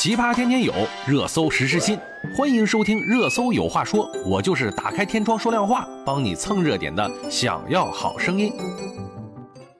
奇葩天天有，热搜时时新。欢迎收听《热搜有话说》，我就是打开天窗说亮话，帮你蹭热点的。想要好声音。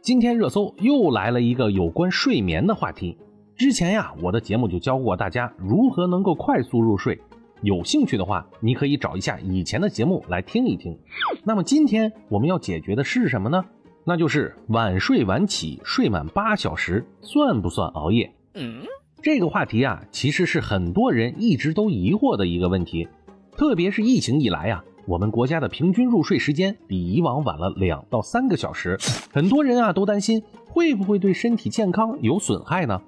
今天热搜又来了一个有关睡眠的话题。之前呀，我的节目就教过大家如何能够快速入睡。有兴趣的话，你可以找一下以前的节目来听一听。那么今天我们要解决的是什么呢？那就是晚睡晚起，睡满八小时算不算熬夜？嗯。这个话题啊，其实是很多人一直都疑惑的一个问题。特别是疫情以来啊，我们国家的平均入睡时间比以往晚了两到三个小时，很多人啊都担心会不会对身体健康有损害呢？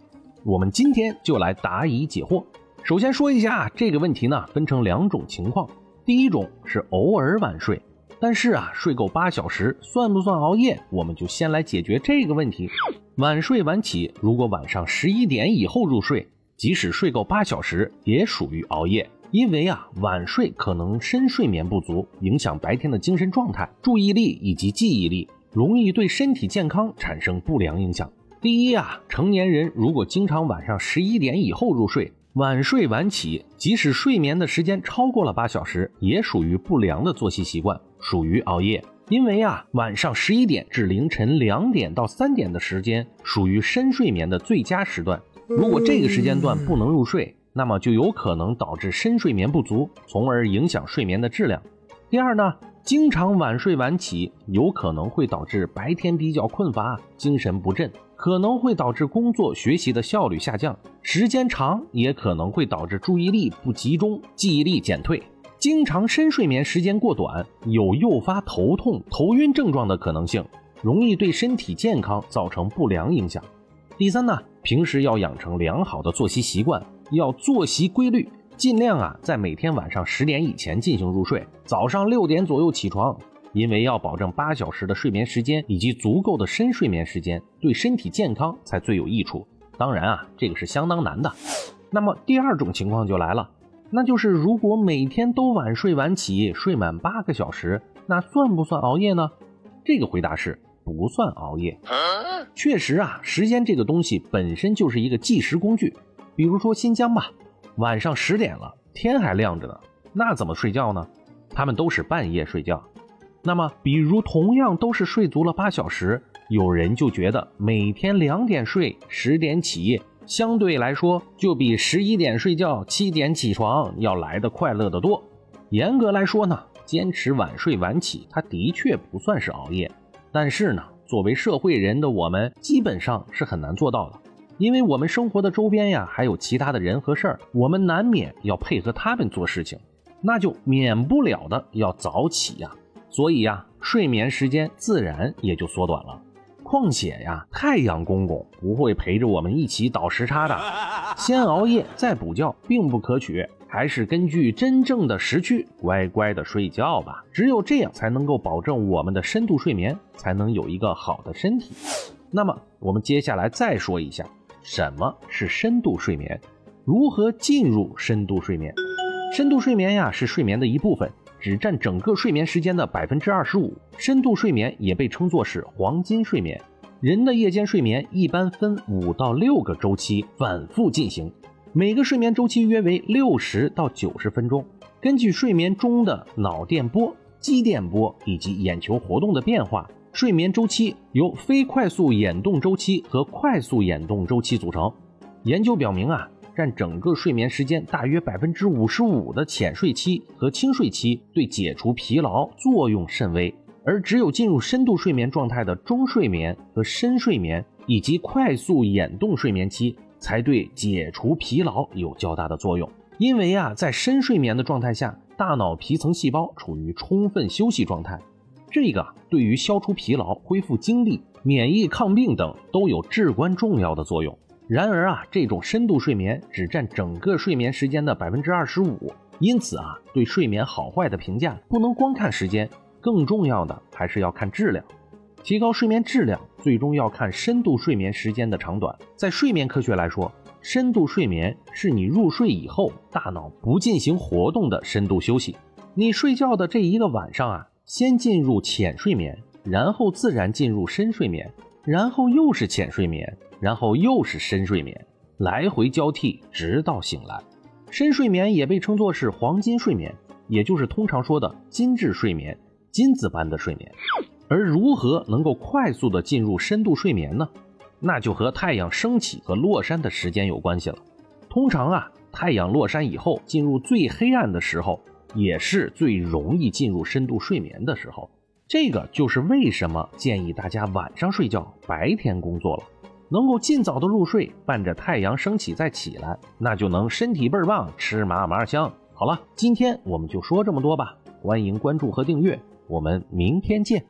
我们今天就来答疑解惑。首先说一下这个问题呢，分成两种情况。第一种是偶尔晚睡，但是啊睡够八小时算不算熬夜？我们就先来解决这个问题。晚睡晚起，如果晚上十一点以后入睡，即使睡够八小时，也属于熬夜。因为啊，晚睡可能深睡眠不足，影响白天的精神状态、注意力以及记忆力，容易对身体健康产生不良影响。第一啊，成年人如果经常晚上十一点以后入睡，晚睡晚起，即使睡眠的时间超过了八小时，也属于不良的作息习惯，属于熬夜。因为啊，晚上十一点至凌晨两点到三点的时间属于深睡眠的最佳时段。如果这个时间段不能入睡，那么就有可能导致深睡眠不足，从而影响睡眠的质量。第二呢，经常晚睡晚起，有可能会导致白天比较困乏、精神不振，可能会导致工作学习的效率下降。时间长也可能会导致注意力不集中、记忆力减退。经常深睡眠时间过短，有诱发头痛、头晕症状的可能性，容易对身体健康造成不良影响。第三呢，平时要养成良好的作息习惯，要作息规律，尽量啊在每天晚上十点以前进行入睡，早上六点左右起床，因为要保证八小时的睡眠时间以及足够的深睡眠时间，对身体健康才最有益处。当然啊，这个是相当难的。那么第二种情况就来了。那就是如果每天都晚睡晚起，睡满八个小时，那算不算熬夜呢？这个回答是不算熬夜。确实啊，时间这个东西本身就是一个计时工具。比如说新疆吧，晚上十点了，天还亮着呢，那怎么睡觉呢？他们都是半夜睡觉。那么，比如同样都是睡足了八小时，有人就觉得每天两点睡，十点起。相对来说，就比十一点睡觉、七点起床要来的快乐得多。严格来说呢，坚持晚睡晚起，它的确不算是熬夜。但是呢，作为社会人的我们，基本上是很难做到的，因为我们生活的周边呀，还有其他的人和事儿，我们难免要配合他们做事情，那就免不了的要早起呀。所以呀，睡眠时间自然也就缩短了。况且呀，太阳公公不会陪着我们一起倒时差的，先熬夜再补觉并不可取，还是根据真正的时区乖乖的睡觉吧。只有这样才能够保证我们的深度睡眠，才能有一个好的身体。那么，我们接下来再说一下什么是深度睡眠，如何进入深度睡眠。深度睡眠呀，是睡眠的一部分。只占整个睡眠时间的百分之二十五，深度睡眠也被称作是黄金睡眠。人的夜间睡眠一般分五到六个周期反复进行，每个睡眠周期约为六十到九十分钟。根据睡眠中的脑电波、肌电波以及眼球活动的变化，睡眠周期由非快速眼动周期和快速眼动周期组成。研究表明啊。占整个睡眠时间大约百分之五十五的浅睡期和轻睡期对解除疲劳作用甚微，而只有进入深度睡眠状态的中睡眠和深睡眠以及快速眼动睡眠期才对解除疲劳有较大的作用。因为啊，在深睡眠的状态下，大脑皮层细胞处于充分休息状态，这个对于消除疲劳、恢复精力、免疫抗病等都有至关重要的作用。然而啊，这种深度睡眠只占整个睡眠时间的百分之二十五，因此啊，对睡眠好坏的评价不能光看时间，更重要的还是要看质量。提高睡眠质量，最终要看深度睡眠时间的长短。在睡眠科学来说，深度睡眠是你入睡以后大脑不进行活动的深度休息。你睡觉的这一个晚上啊，先进入浅睡眠，然后自然进入深睡眠。然后又是浅睡眠，然后又是深睡眠，来回交替，直到醒来。深睡眠也被称作是黄金睡眠，也就是通常说的精致睡眠、金子般的睡眠。而如何能够快速的进入深度睡眠呢？那就和太阳升起和落山的时间有关系了。通常啊，太阳落山以后，进入最黑暗的时候，也是最容易进入深度睡眠的时候。这个就是为什么建议大家晚上睡觉，白天工作了。能够尽早的入睡，伴着太阳升起再起来，那就能身体倍儿棒，吃嘛嘛香。好了，今天我们就说这么多吧。欢迎关注和订阅，我们明天见。